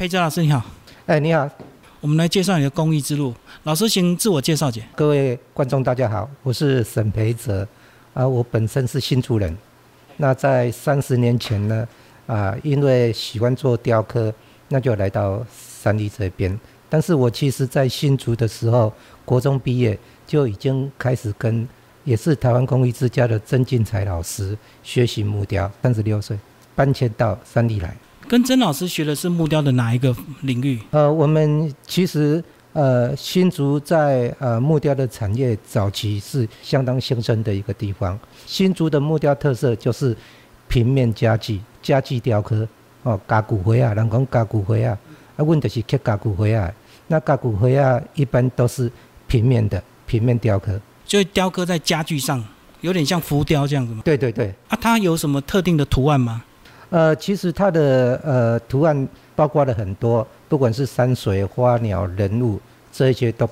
佩哲老师你好，哎，你好，我们来介绍你的公益之路。老师，请自我介绍解。各位观众大家好，我是沈培哲，啊，我本身是新竹人。那在三十年前呢，啊，因为喜欢做雕刻，那就来到三立这边。但是我其实在新竹的时候，国中毕业就已经开始跟，也是台湾工艺之家的曾进才老师学习木雕。三十六岁搬迁到三立来。跟曾老师学的是木雕的哪一个领域？呃，我们其实呃新竹在呃木雕的产业早期是相当兴盛的一个地方。新竹的木雕特色就是平面家具、家具雕刻哦，加骨灰啊，人讲加骨灰啊，啊，阮就是刻加骨灰啊。那加骨灰啊，一般都是平面的平面雕刻，就雕刻在家具上，有点像浮雕这样子吗？对对对。啊，它有什么特定的图案吗？呃，其实它的呃图案包括了很多，不管是山水、花鸟、人物，这些都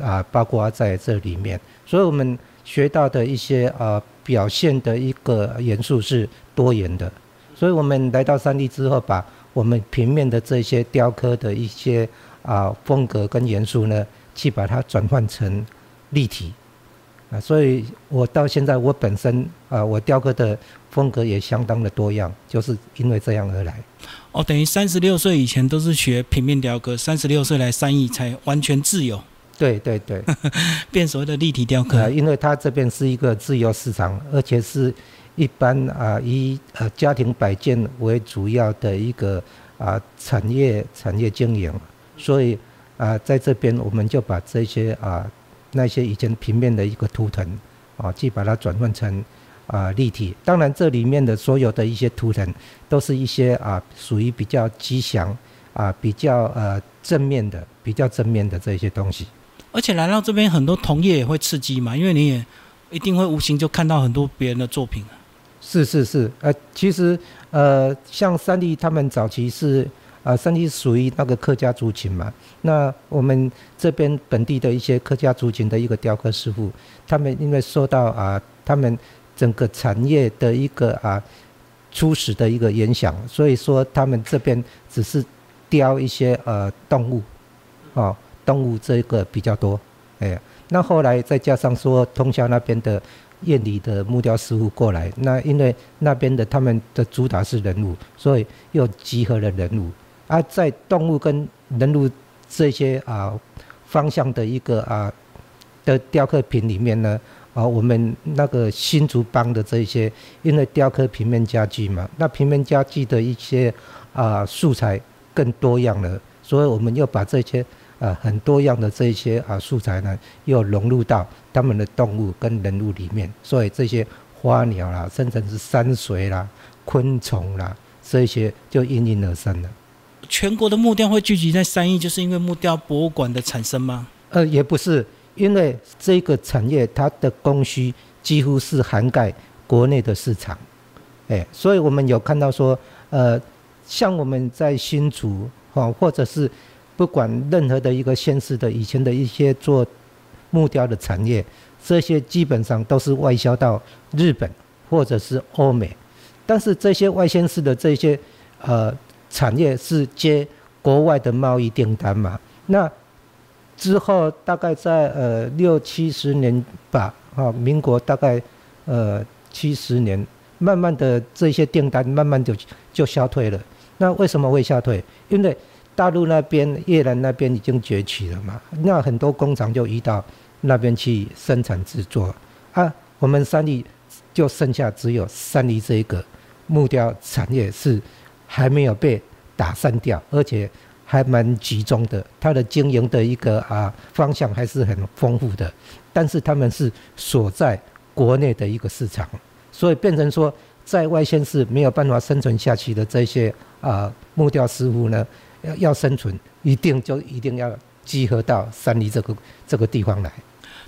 啊包括在这里面。所以我们学到的一些啊表现的一个元素是多元的。所以我们来到三 D 之后，把我们平面的这些雕刻的一些啊风格跟元素呢，去把它转换成立体。啊，所以我到现在我本身啊，我雕刻的风格也相当的多样，就是因为这样而来。哦，等于三十六岁以前都是学平面雕刻，三十六岁来三义才完全自由。对对对，变所谓的立体雕刻。因为它这边是一个自由市场，而且是一般啊以呃家庭摆件为主要的一个啊产业产业经营，所以啊在这边我们就把这些啊。那些以前平面的一个图腾，啊，去把它转换成啊立体。当然，这里面的所有的一些图腾，都是一些啊属于比较吉祥啊比较呃正面的、比较正面的这些东西。而且来到这边，很多同业也会刺激嘛，因为你也一定会无形就看到很多别人的作品。是是是，呃，其实呃，像三弟他们早期是。啊，三是属于那个客家族群嘛。那我们这边本地的一些客家族群的一个雕刻师傅，他们因为受到啊，他们整个产业的一个啊初始的一个影响，所以说他们这边只是雕一些呃动物，哦，动物这个比较多。哎，那后来再加上说通宵那边的夜里的木雕师傅过来，那因为那边的他们的主打是人物，所以又集合了人物。啊，在动物跟人物这些啊方向的一个啊的雕刻品里面呢，啊，我们那个新竹帮的这些，因为雕刻平面家具嘛，那平面家具的一些啊素材更多样了，所以我们又把这些啊很多样的这些啊素材呢，又融入到他们的动物跟人物里面，所以这些花鸟啦，甚至是山水啦、昆虫啦，这些就应运而生了。全国的木雕会聚集在三义，就是因为木雕博物馆的产生吗？呃，也不是，因为这个产业它的供需几乎是涵盖国内的市场，哎，所以我们有看到说，呃，像我们在新竹哈，或者是不管任何的一个县市的以前的一些做木雕的产业，这些基本上都是外销到日本或者是欧美，但是这些外县市的这些呃。产业是接国外的贸易订单嘛？那之后大概在呃六七十年吧，啊，民国大概呃七十年，慢慢的这些订单慢慢就就消退了。那为什么会消退？因为大陆那边、越南那边已经崛起了嘛，那很多工厂就移到那边去生产制作啊。我们三立就剩下只有三立这一个木雕产业是。还没有被打散掉，而且还蛮集中的。它的经营的一个啊方向还是很丰富的，但是他们是所在国内的一个市场，所以变成说在外县市没有办法生存下去的这些啊木雕师傅呢，要要生存，一定就一定要集合到山里这个这个地方来。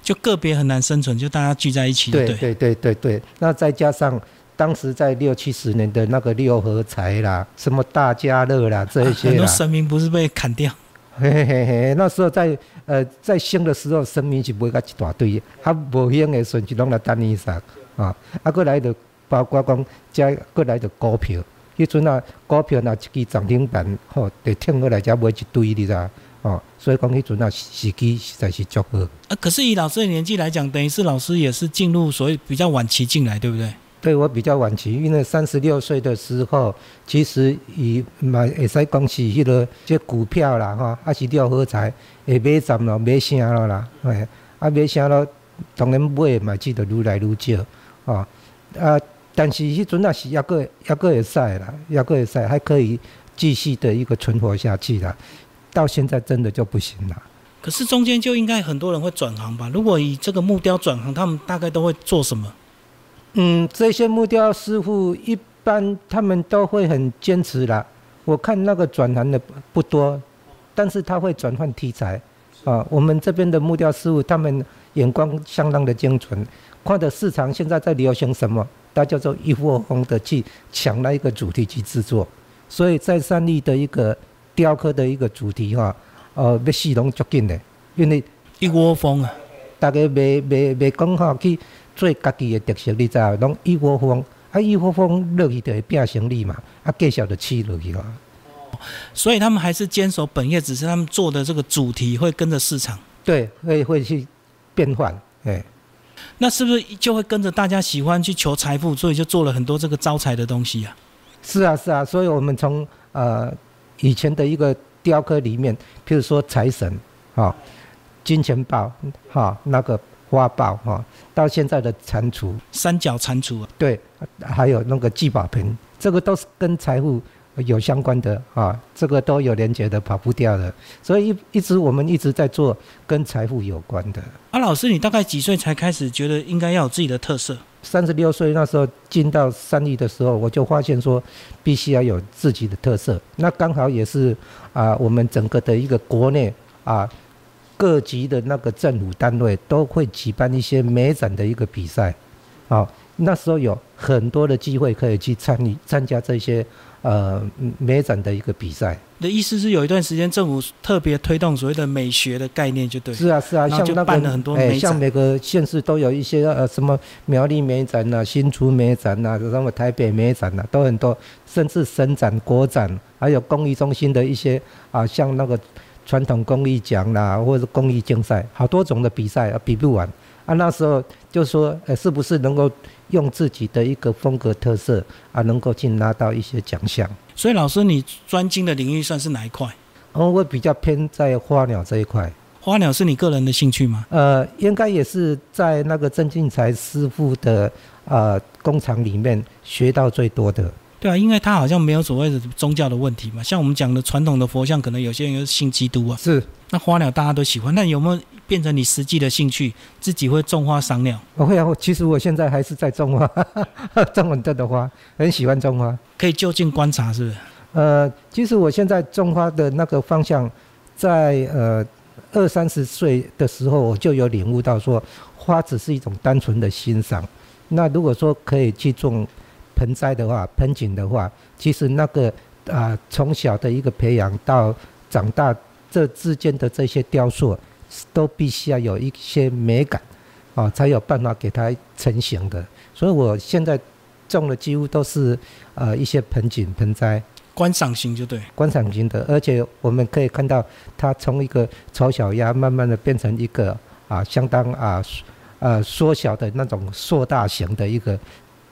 就个别很难生存，就大家聚在一起。对对对对对，那再加上。当时在六七十年的那个六合彩啦，什么大家乐啦，这些很多神明不是被砍掉？嘿嘿嘿，那时候在呃在兴的时候，神明是不会甲一大堆，他无兴的时候就拢来等你啥啊？啊，过来的包括讲加过来的股票迄阵啊，股票若一支涨停板，吼，得跳过来才买一堆，你知道？哦，所以讲迄阵啊，时机实在是足好。啊，可是以老师的年纪来讲，等于是老师也是进入所谓比较晚期进来，对不对？对我比较晚期，因为三十六岁的时候，其实以买会使讲是迄个即股票啦，吼，还是六合彩会买涨咯，买啥咯啦，哎，啊买啥咯，当然买嘛，记得愈来愈少，哦，啊，但是迄阵啊是抑个抑个会使啦，抑个会使，还可以继续的一个存活下去啦。到现在真的就不行了。可是中间就应该很多人会转行吧？如果以这个木雕转行，他们大概都会做什么？嗯，这些木雕师傅一般他们都会很坚持啦。我看那个转行的不多，但是他会转换题材啊。我们这边的木雕师傅，他们眼光相当的精准，看的市场现在在流行什么，他叫做一窝蜂的去抢那一个主题去制作。所以在三立的一个雕刻的一个主题哈，呃，要系统足紧的，因为一窝蜂啊，大家未未未讲好去。做家己的特色，你知影？拢一窝蜂，啊一窝蜂落去就会变成你嘛，啊继续就起落去了。所以他们还是坚守本业，只是他们做的这个主题会跟着市场。对，会会去变换，哎。那是不是就会跟着大家喜欢去求财富，所以就做了很多这个招财的东西啊？是啊，是啊，所以我们从呃以前的一个雕刻里面，譬如说财神，哈，金钱豹，哈，那个。花豹哈，到现在的蟾蜍，三角蟾蜍啊，对，还有那个聚宝盆，这个都是跟财富有相关的啊，这个都有连接的，跑不掉的。所以一一直我们一直在做跟财富有关的。啊，老师，你大概几岁才开始觉得应该要有自己的特色？三十六岁那时候进到三立的时候，我就发现说，必须要有自己的特色。那刚好也是啊，我们整个的一个国内啊。各级的那个政府单位都会举办一些美展的一个比赛，好，那时候有很多的机会可以去参与参加这些呃美展的一个比赛。的意思是有一段时间政府特别推动所谓的美学的概念，就对。是啊是啊，像那个哎，像每个县市都有一些呃什么苗栗美展呐、新竹美展呐、什么台北美展呐，都很多，甚至省展、国展，还有公益中心的一些啊，像那个。传统工艺奖啦，或者是工艺竞赛，好多种的比赛啊，比不完啊。那时候就说，呃，是不是能够用自己的一个风格特色啊，能够去拿到一些奖项？所以老师，你专精的领域算是哪一块？哦，我比较偏在花鸟这一块。花鸟是你个人的兴趣吗？呃，应该也是在那个郑进才师傅的呃工厂里面学到最多的。对啊，因为他好像没有所谓的宗教的问题嘛，像我们讲的传统的佛像，可能有些人信基督啊。是。那花鸟大家都喜欢，那有没有变成你实际的兴趣？自己会种花赏鸟？我会啊，其实我现在还是在种花，种很多的花，很喜欢种花。可以就近观察，是不是？呃，其实我现在种花的那个方向，在呃二三十岁的时候，我就有领悟到说，花只是一种单纯的欣赏。那如果说可以去种。盆栽的话，盆景的话，其实那个啊，从小的一个培养到长大，这之间的这些雕塑，都必须要有一些美感，啊，才有办法给它成型的。所以我现在种的几乎都是呃一些盆景、盆栽，观赏型就对，观赏型的，而且我们可以看到它从一个丑小鸭，慢慢的变成一个啊，相当啊呃缩小的那种硕大型的一个。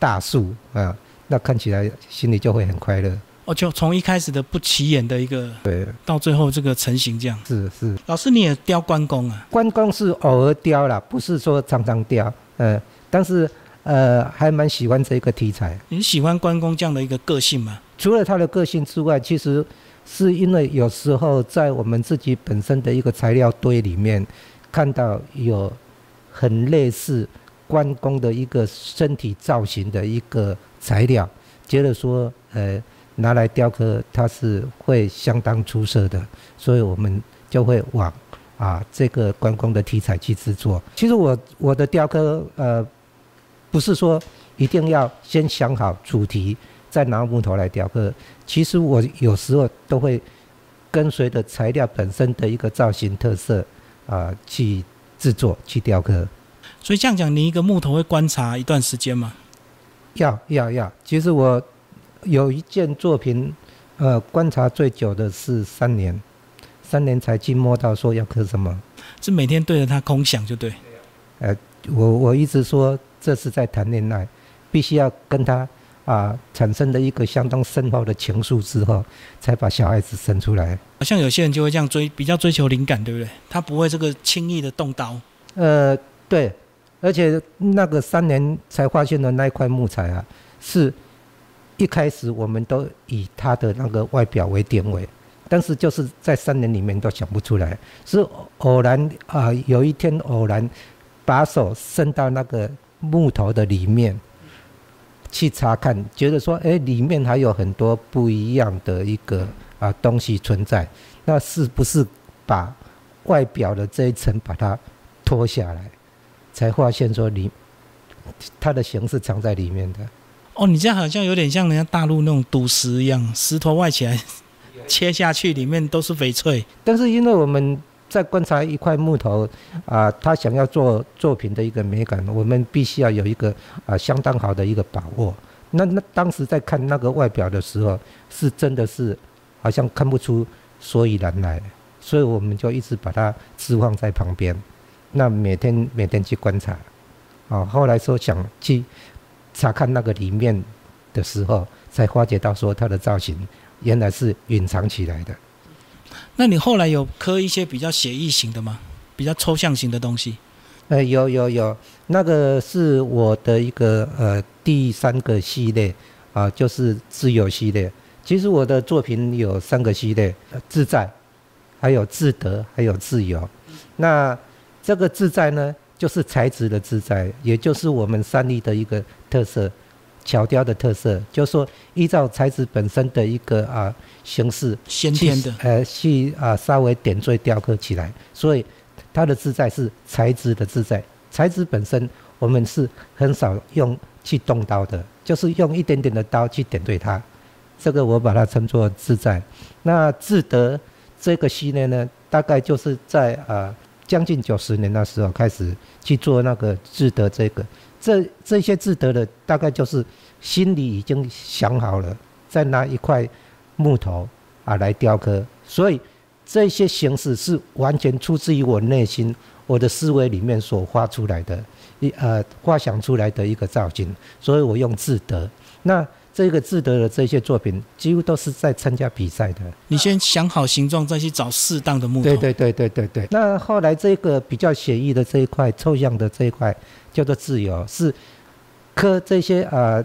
大树啊，那看起来心里就会很快乐。哦，就从一开始的不起眼的一个，对，到最后这个成型这样。是是，老师你也雕关公啊？关公是偶尔雕啦，不是说常常雕。呃，但是呃，还蛮喜欢这个题材。你喜欢关公这样的一个个性吗？除了他的个性之外，其实是因为有时候在我们自己本身的一个材料堆里面，看到有很类似。关公的一个身体造型的一个材料，觉得说，呃，拿来雕刻它是会相当出色的，所以我们就会往啊这个关公的题材去制作。其实我我的雕刻，呃，不是说一定要先想好主题再拿木头来雕刻，其实我有时候都会跟随着材料本身的一个造型特色啊去制作去雕刻。所以这样讲，你一个木头会观察一段时间吗？要要要。其实我有一件作品，呃，观察最久的是三年，三年才去摸到说要刻什么。是每天对着它空想就对。呃，我我一直说这是在谈恋爱，必须要跟他啊产生的一个相当深厚的情愫之后，才把小孩子生出来。好像有些人就会这样追，比较追求灵感，对不对？他不会这个轻易的动刀。呃，对，而且那个三年才发现的那一块木材啊，是一开始我们都以它的那个外表为点位，但是就是在三年里面都想不出来，是偶然啊，有一天偶然把手伸到那个木头的里面去查看，觉得说，哎，里面还有很多不一样的一个啊东西存在，那是不是把外表的这一层把它脱下来，才发现说里它的形是藏在里面的。哦，你这样好像有点像人家大陆那种赌石一样，石头外起来切下去，里面都是翡翠。但是因为我们在观察一块木头啊，他想要做作品的一个美感，我们必须要有一个啊相当好的一个把握。那那当时在看那个外表的时候，是真的是好像看不出所以然来，所以我们就一直把它置放在旁边。那每天每天去观察，啊，后来说想去查看那个里面的时候，才发觉到说它的造型原来是隐藏起来的。那你后来有刻一些比较写意型的吗？比较抽象型的东西？呃，有有有，那个是我的一个呃第三个系列啊，就是自由系列。其实我的作品有三个系列：呃自在，还有自得，还有自由。那这个自在呢，就是材质的自在，也就是我们三立的一个特色，巧雕的特色，就是说依照材质本身的一个啊形式，先天的。呃去啊稍微点缀雕刻起来，所以它的自在是材质的自在，材质本身我们是很少用去动刀的，就是用一点点的刀去点缀它，这个我把它称作自在。那自得这个系列呢，大概就是在啊将近九十年那时候开始去做那个自得这个，这这些自得的大概就是心里已经想好了，再拿一块木头啊来雕刻，所以这些形式是完全出自于我内心、我的思维里面所画出来的，一呃画想出来的一个造型，所以我用自得。那这个自得的这些作品，几乎都是在参加比赛的。你先想好形状，再去找适当的木头。对对对对对对。那后来这个比较写意的这一块，抽象的这一块叫做自由，是刻这些呃，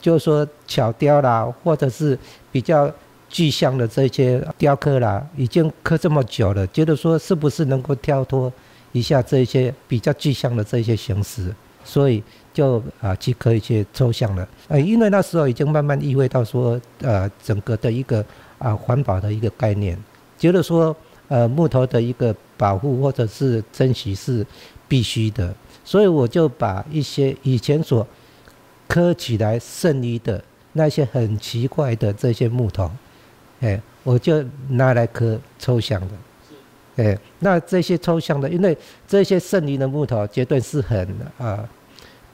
就是说巧雕啦，或者是比较具象的这些雕刻啦，已经刻这么久了，觉得说是不是能够跳脱一下这些比较具象的这些形式，所以就啊去刻一些抽象了。呃，因为那时候已经慢慢意会到说，呃，整个的一个啊环保的一个概念，觉得说呃木头的一个保护或者是珍惜是必须的，所以我就把一些以前所刻起来剩余的那些很奇怪的这些木头，哎，我就拿来刻抽象的，哎，那这些抽象的，因为这些剩余的木头绝对是很啊、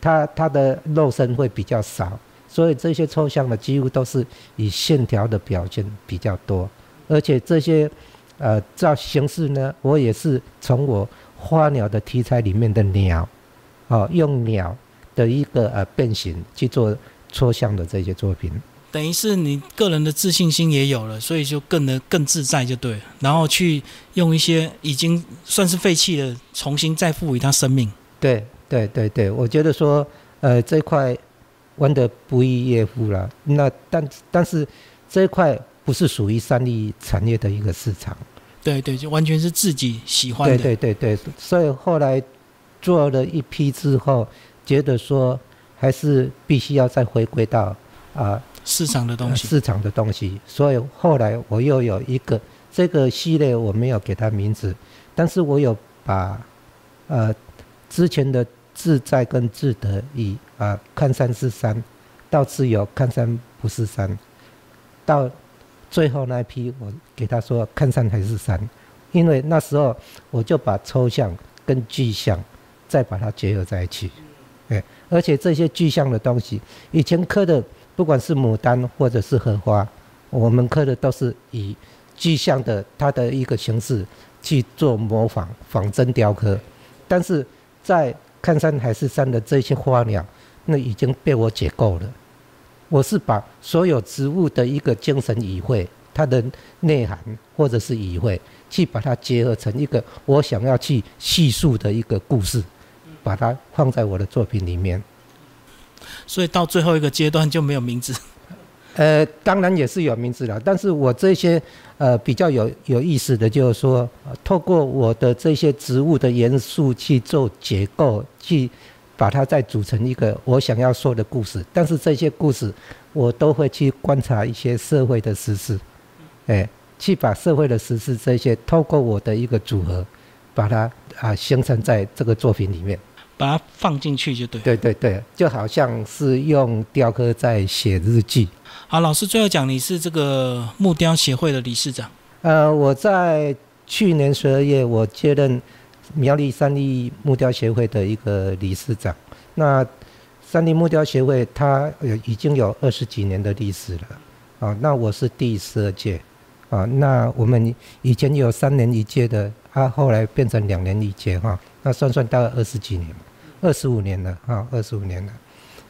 它它的肉身会比较少，所以这些抽象的几乎都是以线条的表现比较多，而且这些呃造形式呢，我也是从我花鸟的题材里面的鸟，哦，用鸟的一个呃变形去做抽象的这些作品。等于是你个人的自信心也有了，所以就更能更自在就对了。然后去用一些已经算是废弃的，重新再赋予它生命。对对对对，我觉得说，呃，这块玩的不亦乐乎了。那但但是这一块不是属于三立产业的一个市场。对对，就完全是自己喜欢的。对对对对，所以后来做了一批之后，觉得说还是必须要再回归到啊、市场的东西。市场的东西，所以后来我又有一个这个系列，我没有给它名字，但是我有把呃之前的自在跟自得以啊、看山是山，到自由看山不是山，到最后那一批我给他说看山还是山，因为那时候我就把抽象跟具象再把它结合在一起，哎，而且这些具象的东西以前刻的不管是牡丹或者是荷花，我们刻的都是以具象的它的一个形式去做模仿仿真雕刻。但是在看山还是山的这些花鸟，那已经被我解构了。我是把所有植物的一个精神语汇，它的内涵或者是语汇，去把它结合成一个我想要去叙述的一个故事，把它放在我的作品里面。所以到最后一个阶段就没有名字。呃，当然也是有名字了，但是我这些呃比较有有意思的就是说，透过我的这些植物的元素去做结构，去把它再组成一个我想要说的故事。但是这些故事我都会去观察一些社会的实事，哎，去把社会的实事这些透过我的一个组合，把它啊形成在这个作品里面。把它放进去就对。对对对，就好像是用雕刻在写日记。好，老师最后讲，你是这个木雕协会的理事长。呃，我在去年十二月，我接任苗栗三立木雕协会的一个理事长。那三立木雕协会它有已经有二十几年的历史了。啊，那我是第十二届。啊，那我们以前有三年一届的，啊，后来变成两年一届哈。那算算大概二十几年，二十五年了啊，二十五年了。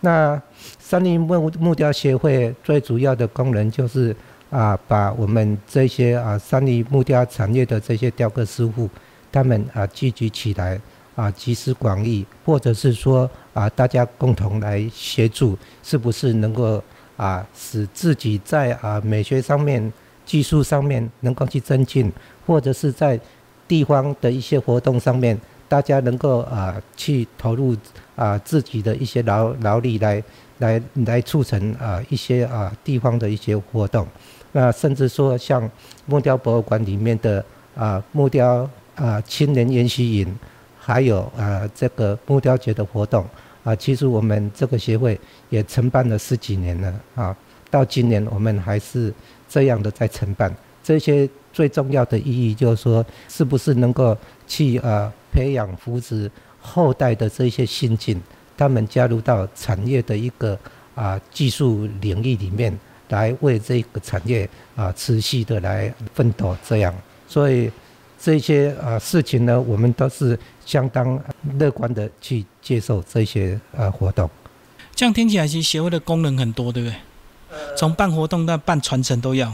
那三林木木雕协会最主要的功能就是啊，把我们这些啊三林木雕产业的这些雕刻师傅，他们啊聚集起来啊，集思广益，或者是说啊，大家共同来协助，是不是能够啊使自己在啊美学上面、技术上面能够去增进，或者是在地方的一些活动上面。大家能够啊去投入啊自己的一些劳劳力来来来促成啊一些啊地方的一些活动，那甚至说像木雕博物馆里面的啊木雕啊青年研习营，还有啊这个木雕节的活动啊，其实我们这个协会也承办了十几年了啊，到今年我们还是这样的在承办。这些最重要的意义就是说，是不是能够去呃？培养扶持后代的这些新进，他们加入到产业的一个啊技术领域里面，来为这个产业啊持续的来奋斗。这样，所以这些啊事情呢，我们都是相当乐观的去接受这些呃活动。这样听起来，其实协会的功能很多，对不对？从办活动到办传承都要。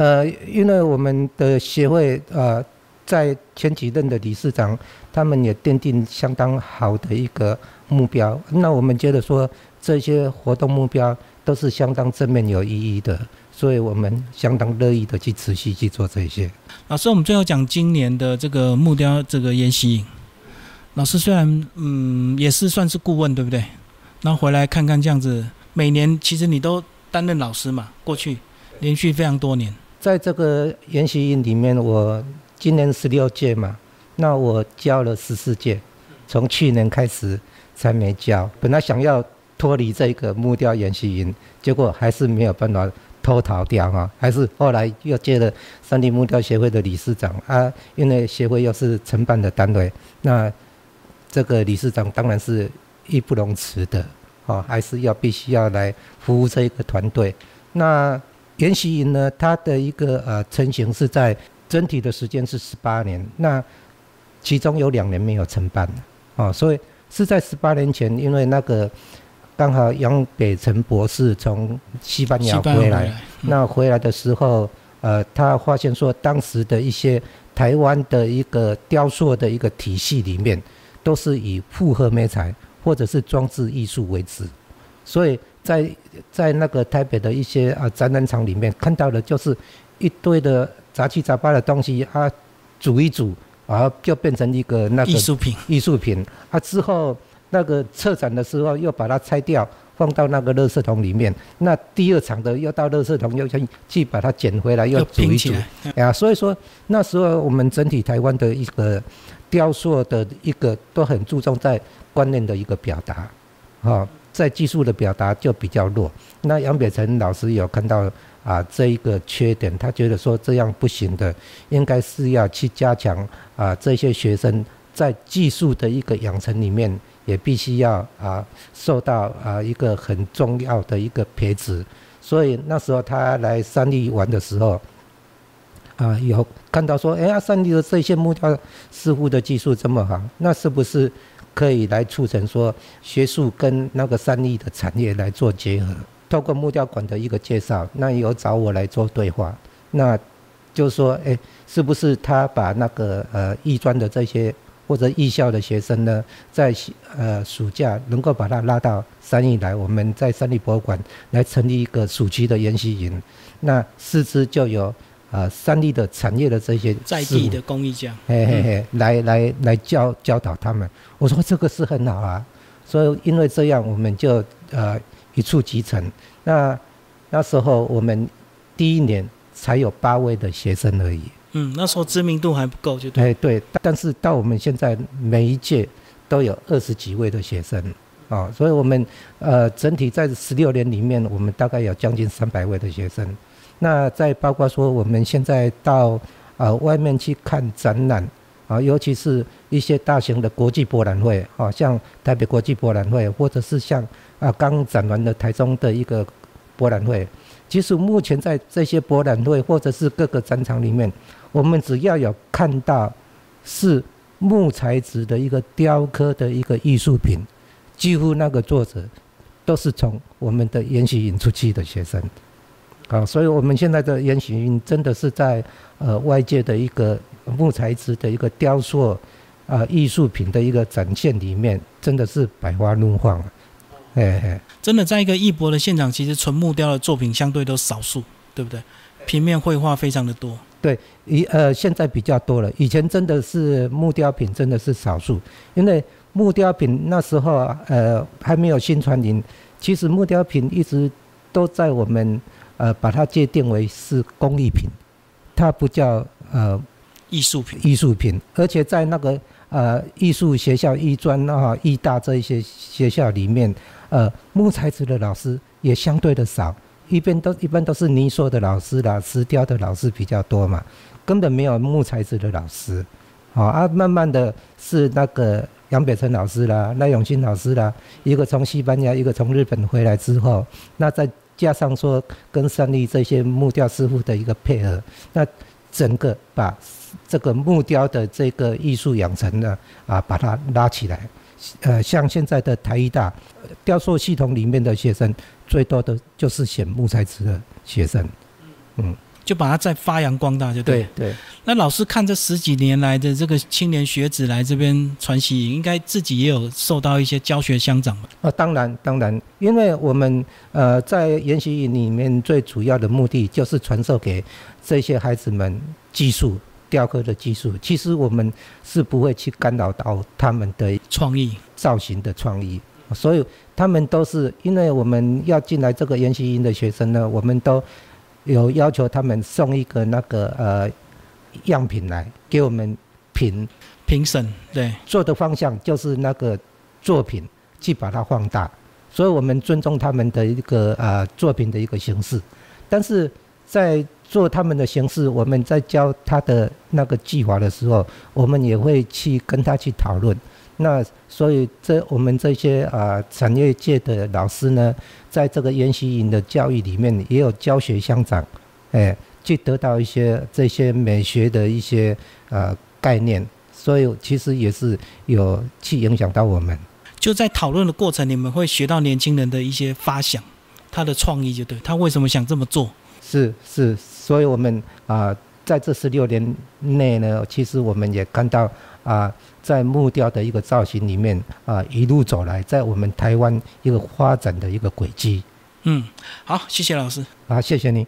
呃，因为我们的协会呃。在前几任的理事长，他们也奠定相当好的一个目标。那我们觉得说，这些活动目标都是相当正面有意义的，所以我们相当乐意的去持续去做这些。老师，我们最后讲今年的这个木雕这个研习营。老师虽然嗯也是算是顾问，对不对？然后回来看看这样子，每年其实你都担任老师嘛，过去连续非常多年。在这个研习营里面，我。今年十六届嘛，那我教了十四届，从去年开始才没教。本来想要脱离这个木雕研习营，结果还是没有办法脱逃掉哈，还是后来又接了三地木雕协会的理事长啊，因为协会又是承办的单位，那这个理事长当然是义不容辞的，哦，还是要必须要来服务这一个团队。那研习营呢，它的一个呃成型是在。整体的时间是十八年，那其中有两年没有承办哦，所以是在十八年前，因为那个刚好杨北辰博士从西班牙回来，那回来的时候，呃，他发现说当时的一些台湾的一个雕塑的一个体系里面，都是以复合美材或者是装置艺术为主，所以在在那个台北的一些啊展览场里面看到的就是一堆的。杂七杂八的东西啊，煮一煮啊，就变成一个那个艺术品。艺术品啊，之后那个策展的时候又把它拆掉，放到那个垃圾桶里面。那第二场的又到垃圾桶，又去去把它捡回来，又煮一煮。啊，所以说那时候我们整体台湾的一个雕塑的一个都很注重在观念的一个表达，啊，在技术的表达就比较弱。那杨北辰老师有看到。啊，这一个缺点，他觉得说这样不行的，应该是要去加强啊，这些学生在技术的一个养成里面也必须要啊受到啊一个很重要的一个培植。所以那时候他来三立玩的时候，啊有看到说，哎呀，三立的这些木雕师傅的技术这么好，那是不是可以来促成说学术跟那个三立的产业来做结合？透过木雕馆的一个介绍，那有找我来做对话，那就说，哎，是不是他把那个呃艺专的这些或者艺校的学生呢，在呃暑假能够把他拉到三义来，我们在三义博物馆来成立一个暑期的研习营，那师资就有呃三立的产业的这些在地的工艺家，嘿嘿嘿，来来来教教导他们。我说这个是很好啊，所以因为这样，我们就呃。一触即成。那那时候我们第一年才有八位的学生而已。嗯，那时候知名度还不够，就对。哎，对。但是到我们现在每一届都有二十几位的学生啊，所以我们呃整体在十六年里面，我们大概有将近三百位的学生。那再包括说我们现在到呃外面去看展览啊，尤其是一些大型的国际博览会啊，像台北国际博览会，或者是像。啊，刚展完的台中的一个博览会，其实目前在这些博览会或者是各个展场里面，我们只要有看到是木材质的一个雕刻的一个艺术品，几乎那个作者都是从我们的研习营出去的学生。啊，所以我们现在的研习营真的是在呃外界的一个木材质的一个雕塑啊艺术品的一个展现里面，真的是百花怒放。哎哎，真的，在一个艺博的现场，其实纯木雕的作品相对都少数，对不对？平面绘画非常的多。对，以呃现在比较多了，以前真的是木雕品真的是少数，因为木雕品那时候呃还没有新传营，其实木雕品一直都在我们呃把它界定为是工艺品，它不叫呃艺术品，艺术品，而且在那个呃艺术学校、艺专啊、艺大这一些学校里面。呃，木材质的老师也相对的少，一般都一般都是泥塑的老师啦，石雕的老师比较多嘛，根本没有木材质的老师。好啊，慢慢的是那个杨北辰老师啦，赖永新老师啦，一个从西班牙，一个从日本回来之后，那再加上说跟三立这些木雕师傅的一个配合，那整个把这个木雕的这个艺术养成呢，啊，把它拉起来。呃，像现在的台艺大雕塑系统里面的学生，最多的就是选木材质的学生，嗯，就把它再发扬光大，就对。对。那老师看这十几年来的这个青年学子来这边传习，应该自己也有受到一些教学相长吧？啊，当然，当然，因为我们呃在研习营里面最主要的目的就是传授给这些孩子们技术。雕刻的技术，其实我们是不会去干扰到他们的创意、造型的创意，所以他们都是因为我们要进来这个研习营的学生呢，我们都有要求他们送一个那个呃样品来给我们评评审，对，做的方向就是那个作品去把它放大，所以我们尊重他们的一个呃作品的一个形式，但是在做他们的形式，我们在教他的那个计划的时候，我们也会去跟他去讨论。那所以这我们这些啊产业界的老师呢，在这个研习营的教育里面，也有教学相长，哎，去得到一些这些美学的一些呃概念。所以其实也是有去影响到我们。就在讨论的过程，你们会学到年轻人的一些发想，他的创意就对他为什么想这么做。是是，所以我们啊，在这十六年内呢，其实我们也看到啊，在木雕的一个造型里面啊，一路走来，在我们台湾一个发展的一个轨迹。嗯，好，谢谢老师。啊，谢谢你。